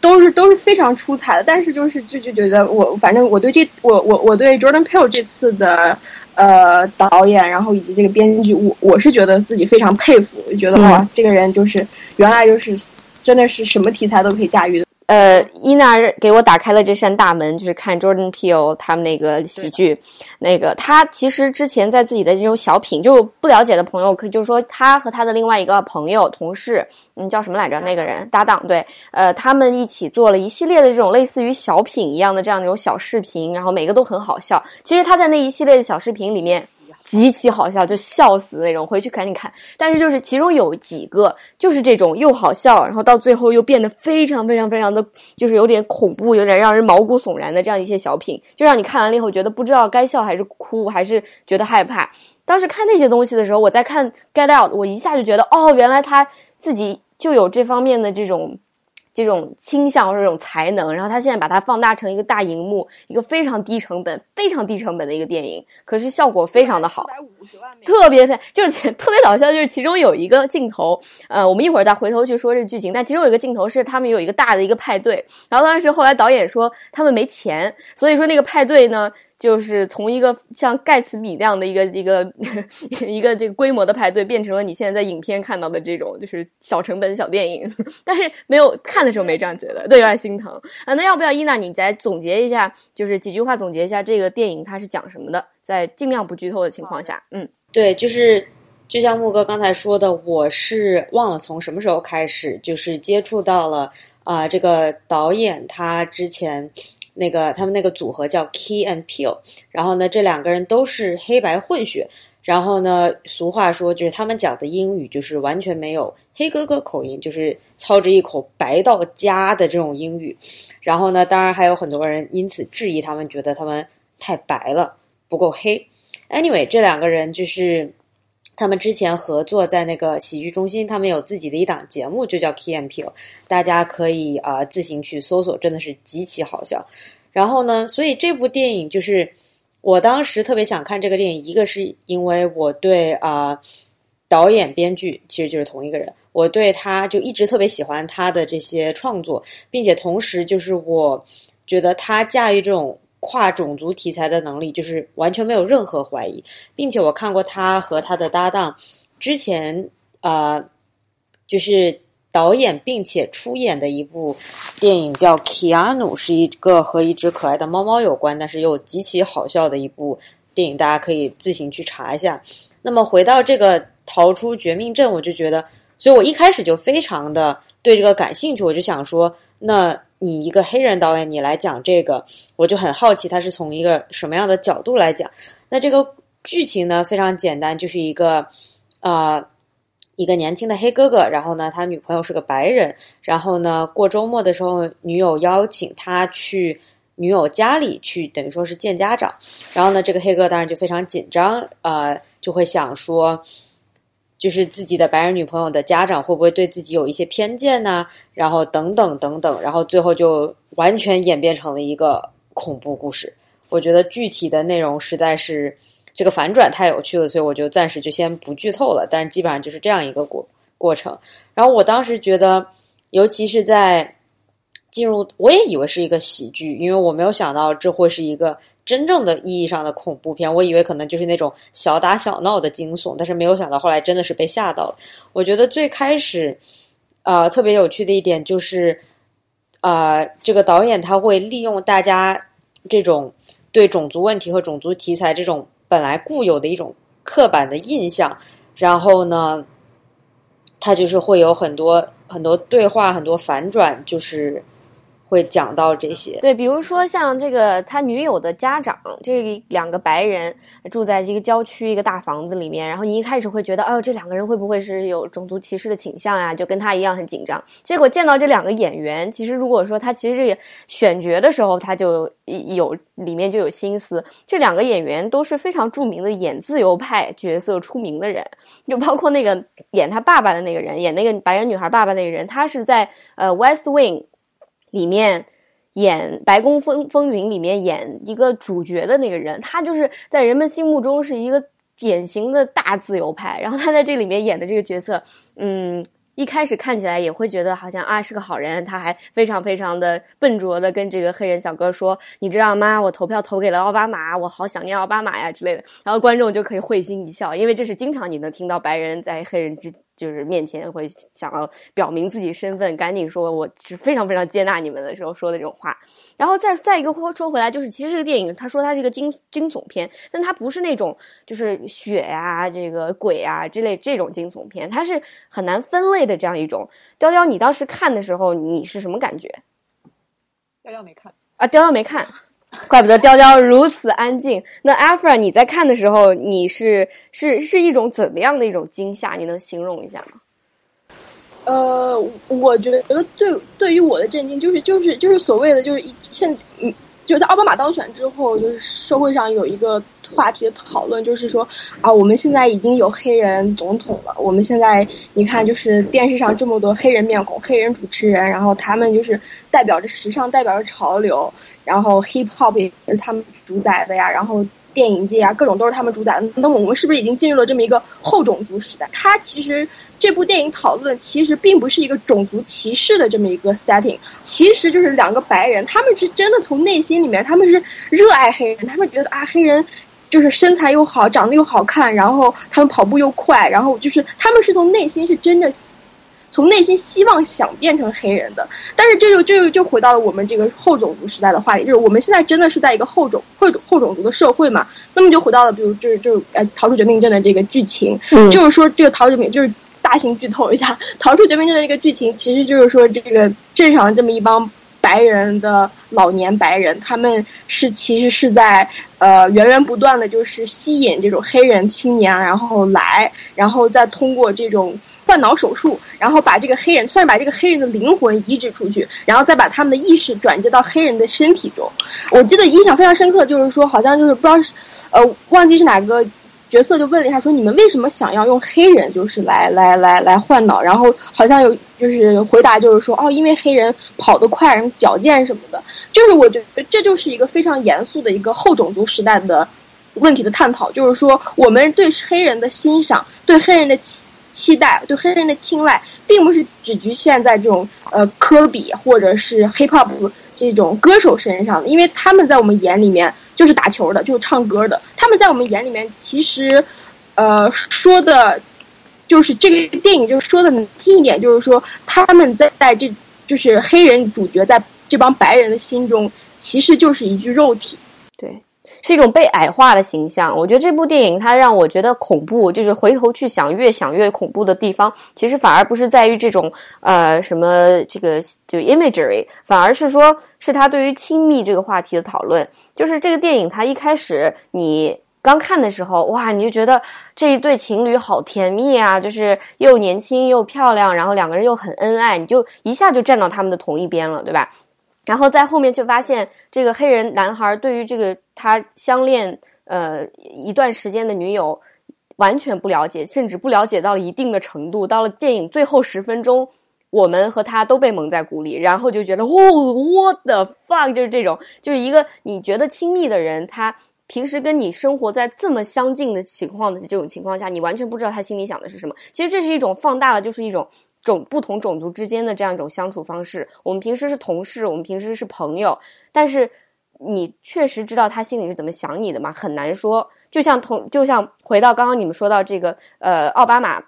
都是都是非常出彩的，但是就是就就觉得我反正我对这我我我对 Jordan Peele 这次的呃导演，然后以及这个编剧，我我是觉得自己非常佩服，就觉得哇，这个人就是原来就是真的是什么题材都可以驾驭的。呃，伊娜给我打开了这扇大门，就是看 Jordan Peele 他们那个喜剧。那个他其实之前在自己的这种小品，就不了解的朋友，可以就是说他和他的另外一个朋友、同事，嗯，叫什么来着？那个人搭档对，呃，他们一起做了一系列的这种类似于小品一样的这样的一种小视频，然后每个都很好笑。其实他在那一系列的小视频里面。极其好笑，就笑死那种，回去赶紧看。但是就是其中有几个，就是这种又好笑，然后到最后又变得非常非常非常的，就是有点恐怖，有点让人毛骨悚然的这样一些小品，就让你看完了以后觉得不知道该笑还是哭，还是觉得害怕。当时看那些东西的时候，我在看《Get Out》，我一下就觉得，哦，原来他自己就有这方面的这种。这种倾向或者这种才能，然后他现在把它放大成一个大荧幕，一个非常低成本、非常低成本的一个电影，可是效果非常的好，特别就是 特别搞笑，就是其中有一个镜头，呃，我们一会儿再回头去说这剧情，但其中有一个镜头是他们有一个大的一个派对，然后当时后来导演说他们没钱，所以说那个派对呢。就是从一个像盖茨比那样的一个一个 一个这个规模的派对，变成了你现在在影片看到的这种就是小成本小电影。但是没有看的时候没这样觉得，对，有点心疼啊。那要不要伊娜你再总结一下，就是几句话总结一下这个电影它是讲什么的，在尽量不剧透的情况下，嗯，对，就是就像木哥刚才说的，我是忘了从什么时候开始，就是接触到了啊，这个导演他之前。那个他们那个组合叫 Key and Peel，然后呢，这两个人都是黑白混血，然后呢，俗话说就是他们讲的英语就是完全没有黑哥哥口音，就是操着一口白到家的这种英语，然后呢，当然还有很多人因此质疑他们，觉得他们太白了，不够黑。Anyway，这两个人就是。他们之前合作在那个喜剧中心，他们有自己的一档节目，就叫 Key and Peel，大家可以啊自行去搜索，真的是极其好笑。然后呢，所以这部电影就是我当时特别想看这个电影，一个是因为我对啊导演编剧其实就是同一个人，我对他就一直特别喜欢他的这些创作，并且同时就是我觉得他驾驭这种。跨种族题材的能力就是完全没有任何怀疑，并且我看过他和他的搭档之前啊，就是导演并且出演的一部电影叫《Keanu》，是一个和一只可爱的猫猫有关，但是又极其好笑的一部电影，大家可以自行去查一下。那么回到这个逃出绝命镇，我就觉得，所以我一开始就非常的对这个感兴趣，我就想说那。你一个黑人导演，你来讲这个，我就很好奇，他是从一个什么样的角度来讲？那这个剧情呢，非常简单，就是一个啊，一个年轻的黑哥哥，然后呢，他女朋友是个白人，然后呢，过周末的时候，女友邀请他去女友家里去，等于说是见家长，然后呢，这个黑哥当然就非常紧张，呃，就会想说。就是自己的白人女朋友的家长会不会对自己有一些偏见呢？然后等等等等，然后最后就完全演变成了一个恐怖故事。我觉得具体的内容实在是这个反转太有趣了，所以我就暂时就先不剧透了。但是基本上就是这样一个过过程。然后我当时觉得，尤其是在进入，我也以为是一个喜剧，因为我没有想到这会是一个。真正的意义上的恐怖片，我以为可能就是那种小打小闹的惊悚，但是没有想到后来真的是被吓到了。我觉得最开始，呃，特别有趣的一点就是，呃，这个导演他会利用大家这种对种族问题和种族题材这种本来固有的一种刻板的印象，然后呢，他就是会有很多很多对话，很多反转，就是会讲到这些。对，比如说像这个他女友的家长，这两个白人住在这个郊区一个大房子里面，然后你一开始会觉得，哦，这两个人会不会是有种族歧视的倾向呀？就跟他一样很紧张。结果见到这两个演员，其实如果说他其实这个选角的时候，他就有里面就有心思。这两个演员都是非常著名的演自由派角色出名的人，就包括那个演他爸爸的那个人，演那个白人女孩爸爸那个人，他是在呃《West Wing》里面演《白宫风风云》里面演一个主角的那个人，他就是在人们心目中是一个典型的大自由派。然后他在这里面演的这个角色，嗯。一开始看起来也会觉得好像啊是个好人，他还非常非常的笨拙的跟这个黑人小哥说：“你知道吗？我投票投给了奥巴马，我好想念奥巴马呀之类的。”然后观众就可以会心一笑，因为这是经常你能听到白人在黑人之。就是面前会想要表明自己身份，赶紧说我是非常非常接纳你们的时候说的这种话。然后再再一个说回来，就是其实这个电影他说它是一个惊惊悚片，但它不是那种就是血呀、这个鬼啊之类这种惊悚片，它是很难分类的这样一种。雕雕，你当时看的时候你是什么感觉？雕雕没看啊，雕雕没看。怪不得雕雕如此安静。那 Afra，你在看的时候，你是是是一种怎么样的一种惊吓？你能形容一下吗？呃，我觉得对对于我的震惊，就是就是就是所谓的就是一现嗯，就在奥巴马当选之后，就是社会上有一个话题的讨论，就是说啊，我们现在已经有黑人总统了。我们现在你看，就是电视上这么多黑人面孔、黑人主持人，然后他们就是代表着时尚，代表着潮流。然后 hip hop 也是他们主宰的呀，然后电影界啊，各种都是他们主宰的。那我们是不是已经进入了这么一个后种族时代？它其实这部电影讨论其实并不是一个种族歧视的这么一个 setting，其实就是两个白人，他们是真的从内心里面，他们是热爱黑人，他们觉得啊，黑人就是身材又好，长得又好看，然后他们跑步又快，然后就是他们是从内心是真的。从内心希望想变成黑人的，但是这就就就回到了我们这个后种族时代的话题，就是我们现在真的是在一个后种后种后种族的社会嘛？那么就回到了，比如就是就是呃，逃出绝命镇的这个剧情，就是说这个逃出绝命就是大型剧透一下，逃出绝命镇的这个剧情，其实就是说这个镇上这么一帮白人的老年白人，他们是其实是在呃源源不断的就是吸引这种黑人青年，然后来，然后再通过这种。换脑手术，然后把这个黑人，算是把这个黑人的灵魂移植出去，然后再把他们的意识转接到黑人的身体中。我记得印象非常深刻，就是说，好像就是不知道，呃，忘记是哪个角色，就问了一下，说你们为什么想要用黑人，就是来来来来换脑？然后好像有就是回答，就是说，哦，因为黑人跑得快，然后矫健什么的。就是我觉得这就是一个非常严肃的一个后种族时代的问题的探讨，就是说我们对黑人的欣赏，对黑人的。期待对黑人的青睐，并不是只局限在这种呃科比或者是 hip hop 这种歌手身上的，因为他们在我们眼里面就是打球的，就是唱歌的。他们在我们眼里面其实，呃，说的，就是这个电影就是说的难听一点，就是说他们在在这就是黑人主角在这帮白人的心中，其实就是一具肉体。是一种被矮化的形象。我觉得这部电影它让我觉得恐怖，就是回头去想，越想越恐怖的地方，其实反而不是在于这种呃什么这个就 imagery，反而是说是他对于亲密这个话题的讨论。就是这个电影它一开始你刚看的时候，哇，你就觉得这一对情侣好甜蜜啊，就是又年轻又漂亮，然后两个人又很恩爱，你就一下就站到他们的同一边了，对吧？然后在后面就发现，这个黑人男孩对于这个他相恋呃一段时间的女友完全不了解，甚至不了解到了一定的程度。到了电影最后十分钟，我们和他都被蒙在鼓里，然后就觉得哦，what the fuck，就是这种，就是一个你觉得亲密的人，他平时跟你生活在这么相近的情况的这种情况下，你完全不知道他心里想的是什么。其实这是一种放大了，就是一种。种不同种族之间的这样一种相处方式，我们平时是同事，我们平时是朋友，但是你确实知道他心里是怎么想你的吗？很难说。就像同，就像回到刚刚你们说到这个，呃，奥巴马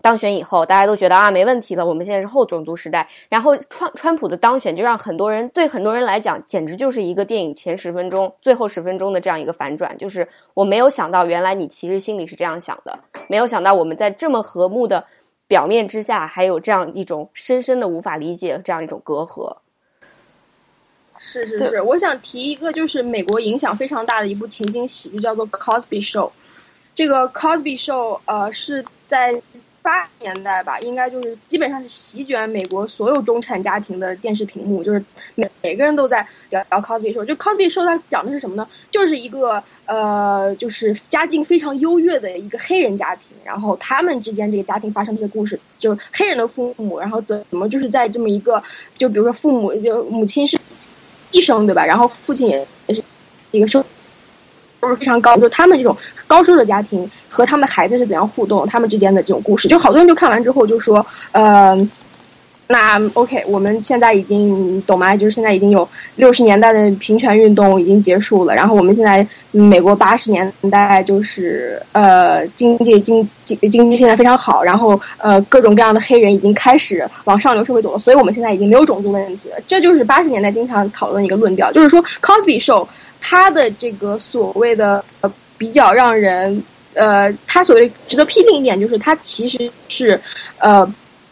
当选以后，大家都觉得啊没问题了，我们现在是后种族时代。然后川川普的当选就让很多人对很多人来讲，简直就是一个电影前十分钟、最后十分钟的这样一个反转，就是我没有想到，原来你其实心里是这样想的，没有想到我们在这么和睦的表面之下，还有这样一种深深的无法理解这样一种隔阂。是是是，我想提一个，就是美国影响非常大的一部情景喜剧，叫做《Cosby Show》。这个《Cosby Show》呃是在。八十年代吧，应该就是基本上是席卷美国所有中产家庭的电视屏幕，就是每每个人都在聊聊 Cosby Show。就 Cosby Show 它讲的是什么呢？就是一个呃，就是家境非常优越的一个黑人家庭，然后他们之间这个家庭发生这些故事，就是黑人的父母，然后怎么就是在这么一个，就比如说父母就母亲是医生对吧？然后父亲也是一个收都是非常高，就他们这种高收入的家庭和他们的孩子是怎样互动，他们之间的这种故事，就好多人就看完之后就说，呃，那 OK，我们现在已经懂吗？就是现在已经有六十年代的平权运动已经结束了，然后我们现在美国八十年代就是呃经济经经经济现在非常好，然后呃各种各样的黑人已经开始往上流社会走了，所以我们现在已经没有种族问题了。这就是八十年代经常讨论一个论调，就是说 Cosby Show。他的这个所谓的呃比较让人呃，他所谓值得批评一点就是他其实是呃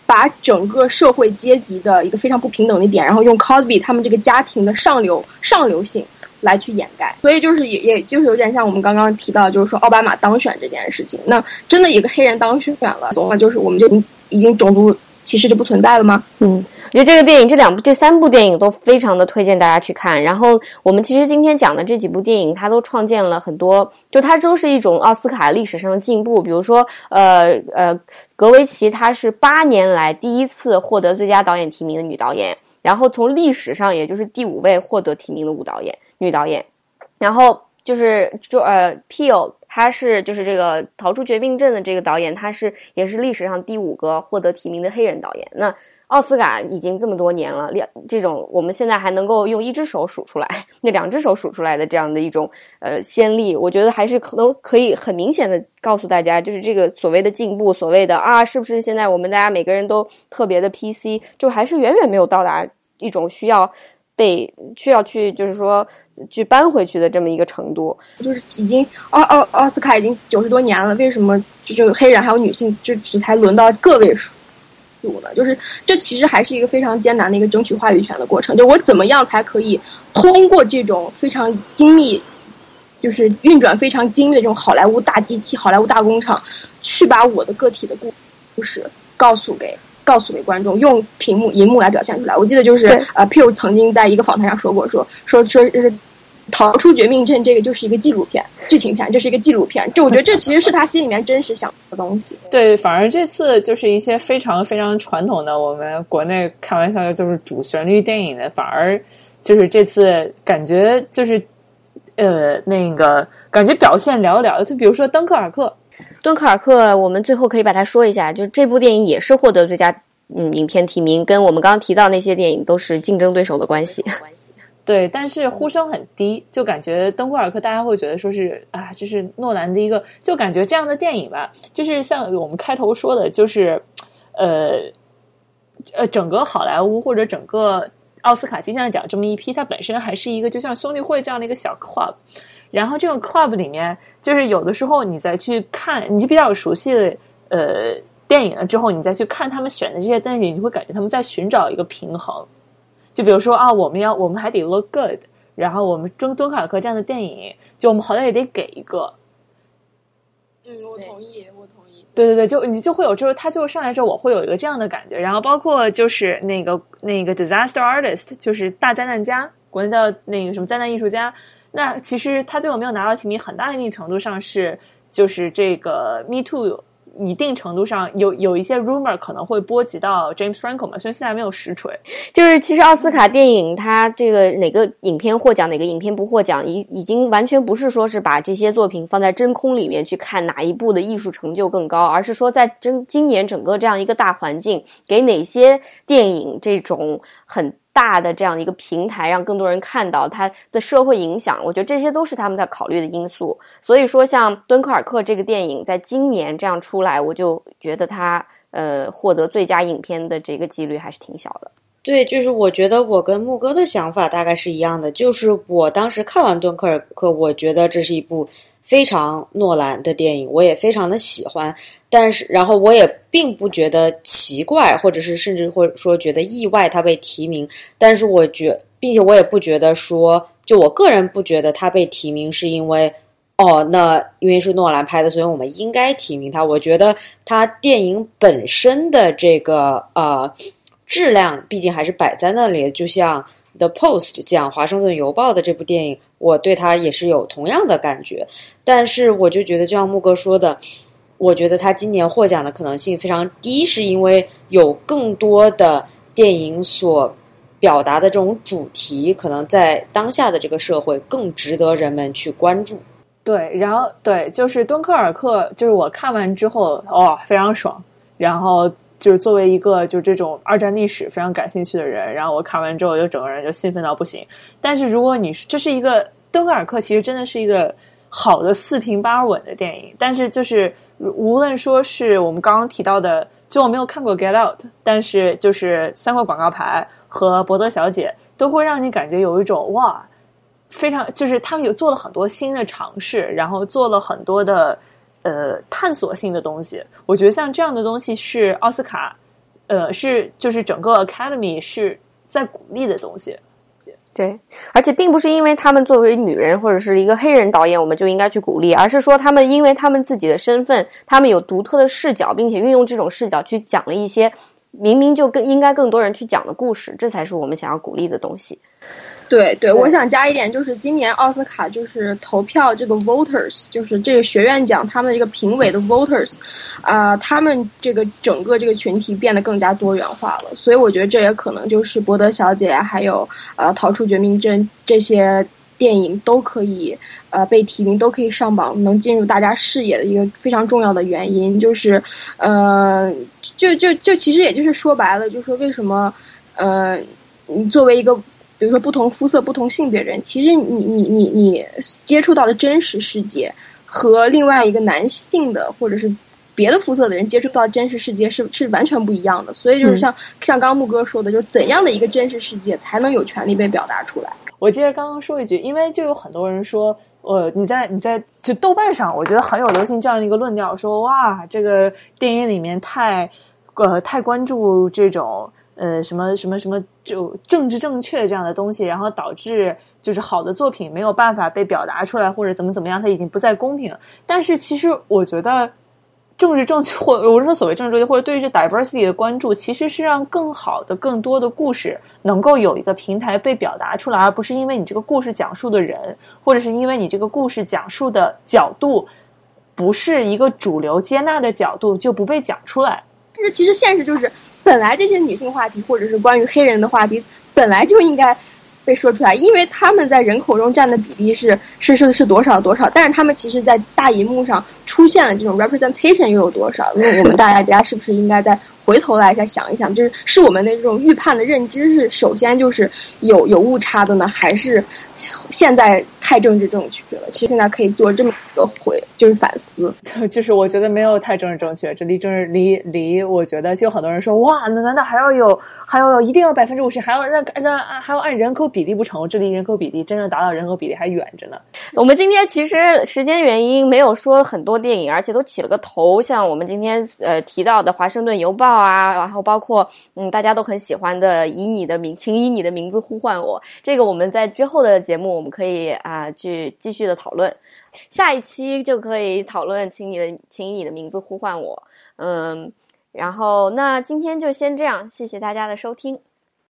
把整个社会阶级的一个非常不平等的点，然后用 Cosby 他们这个家庭的上流上流性来去掩盖，所以就是也也就是有点像我们刚刚提到，就是说奥巴马当选这件事情，那真的一个黑人当选了，总了就是我们就已经已经种族歧视就不存在了吗？嗯。我觉得这个电影，这两部、这三部电影都非常的推荐大家去看。然后我们其实今天讲的这几部电影，它都创建了很多，就它都是一种奥斯卡历史上的进步。比如说，呃呃，格维奇她是八年来第一次获得最佳导演提名的女导演，然后从历史上也就是第五位获得提名的舞导演女导演。然后就是就呃，Peel 他是就是这个逃出绝命镇的这个导演，他是也是历史上第五个获得提名的黑人导演。那奥斯卡已经这么多年了，两这种我们现在还能够用一只手数出来，那两只手数出来的这样的一种呃先例，我觉得还是可能可以很明显的告诉大家，就是这个所谓的进步，所谓的啊，是不是现在我们大家每个人都特别的 PC，就还是远远没有到达一种需要被需要去就是说去搬回去的这么一个程度，就是已经奥奥奥斯卡已经九十多年了，为什么就就黑人还有女性就只才轮到个位数？就是这其实还是一个非常艰难的一个争取话语权的过程。就我怎么样才可以通过这种非常精密，就是运转非常精密的这种好莱坞大机器、好莱坞大工厂，去把我的个体的故故事告诉给告诉给观众，用屏幕银幕来表现出来。我记得就是呃，P.U. 曾经在一个访谈上说过，说说说就是。逃出绝命镇，这个就是一个纪录片、剧情片，这是一个纪录片。这我觉得这其实是他心里面真实想的东西。对，反而这次就是一些非常非常传统的，我们国内开玩笑的就是主旋律电影的，反而就是这次感觉就是呃那个感觉表现寥寥。就比如说《敦刻尔克》，《敦刻尔克》，我们最后可以把它说一下，就这部电影也是获得最佳嗯影片提名，跟我们刚刚提到那些电影都是竞争对手的关系。对，但是呼声很低，就感觉《登霍尔克》大家会觉得说是啊，这是诺兰的一个，就感觉这样的电影吧，就是像我们开头说的，就是呃呃，整个好莱坞或者整个奥斯卡金像奖这么一批，它本身还是一个就像兄弟会这样的一个小 club，然后这种 club 里面，就是有的时候你再去看，你就比较熟悉的呃电影了之后，你再去看他们选的这些东西，你会感觉他们在寻找一个平衡。就比如说啊，我们要我们还得 look good，然后我们《中敦刻尔克》这样的电影，就我们好歹也得给一个。嗯，我同意，我同意。对对对，就你就会有，就是他最后上来之后，我会有一个这样的感觉。然后包括就是那个那个 disaster artist，就是大灾难家，国内叫那个什么灾难艺术家。那其实他最后没有拿到提名，很大一定程度上是就是这个 Me Too。一定程度上有有一些 rumor 可能会波及到 James Franco 嘛，虽然现在没有实锤。就是其实奥斯卡电影它这个哪个影片获奖，哪个影片不获奖，已已经完全不是说是把这些作品放在真空里面去看哪一部的艺术成就更高，而是说在真今年整个这样一个大环境，给哪些电影这种很。大的这样一个平台，让更多人看到它的社会影响。我觉得这些都是他们在考虑的因素。所以说，像《敦刻尔克》这个电影在今年这样出来，我就觉得它呃获得最佳影片的这个几率还是挺小的。对，就是我觉得我跟木哥的想法大概是一样的。就是我当时看完《敦刻尔克》，我觉得这是一部非常诺兰的电影，我也非常的喜欢。但是，然后我也并不觉得奇怪，或者是甚至或者说觉得意外，他被提名。但是我觉，并且我也不觉得说，就我个人不觉得他被提名是因为，哦，那因为是诺兰拍的，所以我们应该提名他。我觉得他电影本身的这个呃质量，毕竟还是摆在那里。就像《The Post》讲《华盛顿邮报》的这部电影，我对他也是有同样的感觉。但是，我就觉得，就像木哥说的。我觉得他今年获奖的可能性非常低，是因为有更多的电影所表达的这种主题，可能在当下的这个社会更值得人们去关注。对，然后对，就是敦刻尔克，就是我看完之后，哦，非常爽。然后就是作为一个就这种二战历史非常感兴趣的人，然后我看完之后，就整个人就兴奋到不行。但是如果你这是一个敦刻尔克，其实真的是一个好的四平八稳的电影，但是就是。无论说是我们刚刚提到的，就我没有看过《Get Out》，但是就是三块广告牌和伯德小姐都会让你感觉有一种哇，非常就是他们有做了很多新的尝试，然后做了很多的呃探索性的东西。我觉得像这样的东西是奥斯卡，呃，是就是整个 Academy 是在鼓励的东西。对，而且并不是因为他们作为女人或者是一个黑人导演，我们就应该去鼓励，而是说他们因为他们自己的身份，他们有独特的视角，并且运用这种视角去讲了一些明明就更应该更多人去讲的故事，这才是我们想要鼓励的东西。对对，我想加一点，就是今年奥斯卡就是投票这个 voters，就是这个学院奖他们的这个评委的 voters，啊，他们这个整个这个群体变得更加多元化了，所以我觉得这也可能就是伯德小姐还有呃逃出绝命镇这些电影都可以呃被提名，都可以上榜，能进入大家视野的一个非常重要的原因，就是呃，就就就其实也就是说白了，就是说为什么呃，你作为一个。比如说，不同肤色、不同性别人，其实你你你你接触到的真实世界，和另外一个男性的或者是别的肤色的人接触到真实世界是是完全不一样的。所以就是像像刚木哥说的，就是怎样的一个真实世界才能有权利被表达出来？我接着刚刚说一句，因为就有很多人说，呃，你在你在就豆瓣上，我觉得很有流行这样的一个论调，说哇，这个电影里面太呃太关注这种。呃，什么什么什么，就政治正确这样的东西，然后导致就是好的作品没有办法被表达出来，或者怎么怎么样，它已经不再公平。但是其实我觉得，政治正确或我是说所谓政治正确，或者对于这 diversity 的关注，其实是让更好的、更多的故事能够有一个平台被表达出来，而不是因为你这个故事讲述的人，或者是因为你这个故事讲述的角度不是一个主流接纳的角度，就不被讲出来。但是其实现实就是。本来这些女性话题，或者是关于黑人的话题，本来就应该被说出来，因为他们在人口中占的比例是是是是多少多少，但是他们其实，在大荧幕上出现了这种 representation 又有多少？那我们大家是不是应该在？回头来再想一想，就是是我们的这种预判的认知是首先就是有有误差的呢，还是现在太政治正确了？其实现在可以做这么一个回，就是反思。就是我觉得没有太政治正确，这离政治离离，我觉得就很多人说哇，那难道还要有还要一定要百分之五十，还要让让还要按人口比例不成？这离人口比例真正达到人口比例还远着呢。我们今天其实时间原因没有说很多电影，而且都起了个头，像我们今天呃提到的《华盛顿邮报》。啊，然后包括嗯，大家都很喜欢的，以你的名，请以你的名字呼唤我。这个我们在之后的节目，我们可以啊去继续的讨论。下一期就可以讨论，请你的，请以你的名字呼唤我。嗯，然后那今天就先这样，谢谢大家的收听。